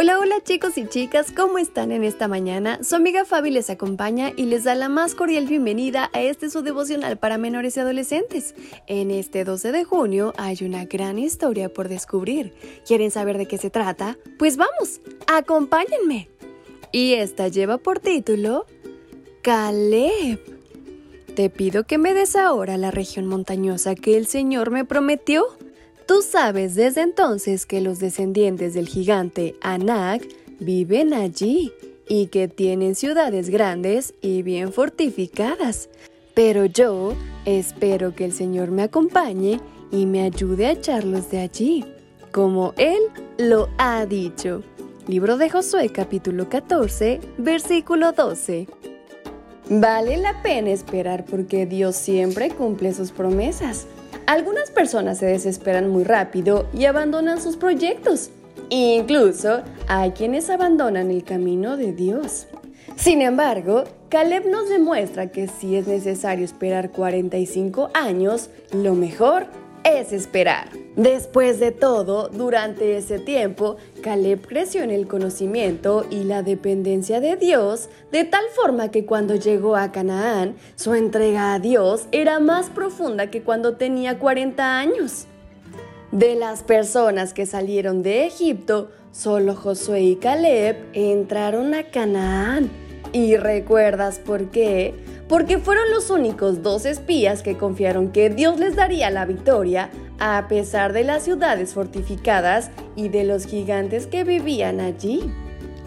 Hola, hola chicos y chicas, ¿cómo están en esta mañana? Su amiga Fabi les acompaña y les da la más cordial bienvenida a este su devocional para menores y adolescentes. En este 12 de junio hay una gran historia por descubrir. ¿Quieren saber de qué se trata? Pues vamos, acompáñenme. Y esta lleva por título Caleb. Te pido que me des ahora la región montañosa que el Señor me prometió. Tú sabes desde entonces que los descendientes del gigante Anak viven allí y que tienen ciudades grandes y bien fortificadas. Pero yo espero que el Señor me acompañe y me ayude a echarlos de allí, como Él lo ha dicho. Libro de Josué capítulo 14, versículo 12. Vale la pena esperar porque Dios siempre cumple sus promesas. Algunas personas se desesperan muy rápido y abandonan sus proyectos. Incluso hay quienes abandonan el camino de Dios. Sin embargo, Caleb nos demuestra que si es necesario esperar 45 años, lo mejor es esperar. Después de todo, durante ese tiempo, Caleb creció en el conocimiento y la dependencia de Dios, de tal forma que cuando llegó a Canaán, su entrega a Dios era más profunda que cuando tenía 40 años. De las personas que salieron de Egipto, solo Josué y Caleb entraron a Canaán. ¿Y recuerdas por qué? Porque fueron los únicos dos espías que confiaron que Dios les daría la victoria a pesar de las ciudades fortificadas y de los gigantes que vivían allí.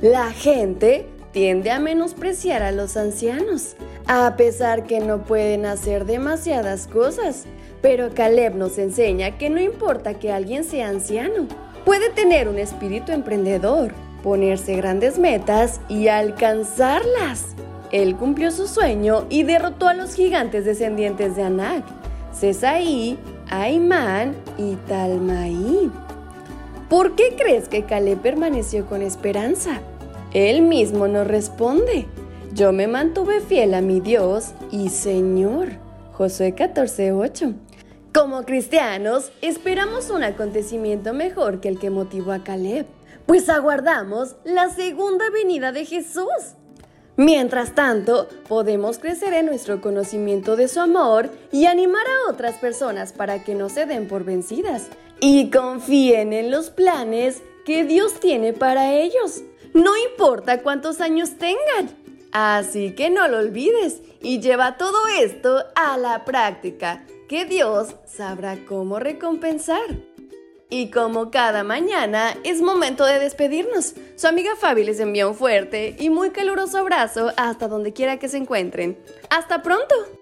La gente tiende a menospreciar a los ancianos, a pesar que no pueden hacer demasiadas cosas. Pero Caleb nos enseña que no importa que alguien sea anciano, puede tener un espíritu emprendedor, ponerse grandes metas y alcanzarlas. Él cumplió su sueño y derrotó a los gigantes descendientes de Anak, Cesaí, Aimán y Talmaí. ¿Por qué crees que Caleb permaneció con esperanza? Él mismo nos responde. Yo me mantuve fiel a mi Dios y Señor. Josué 14:8. Como cristianos, esperamos un acontecimiento mejor que el que motivó a Caleb, pues aguardamos la segunda venida de Jesús. Mientras tanto, podemos crecer en nuestro conocimiento de su amor y animar a otras personas para que no se den por vencidas y confíen en los planes que Dios tiene para ellos. No importa cuántos años tengan. Así que no lo olvides y lleva todo esto a la práctica, que Dios sabrá cómo recompensar. Y como cada mañana, es momento de despedirnos. Su amiga Fabi les envía un fuerte y muy caluroso abrazo hasta donde quiera que se encuentren. ¡Hasta pronto!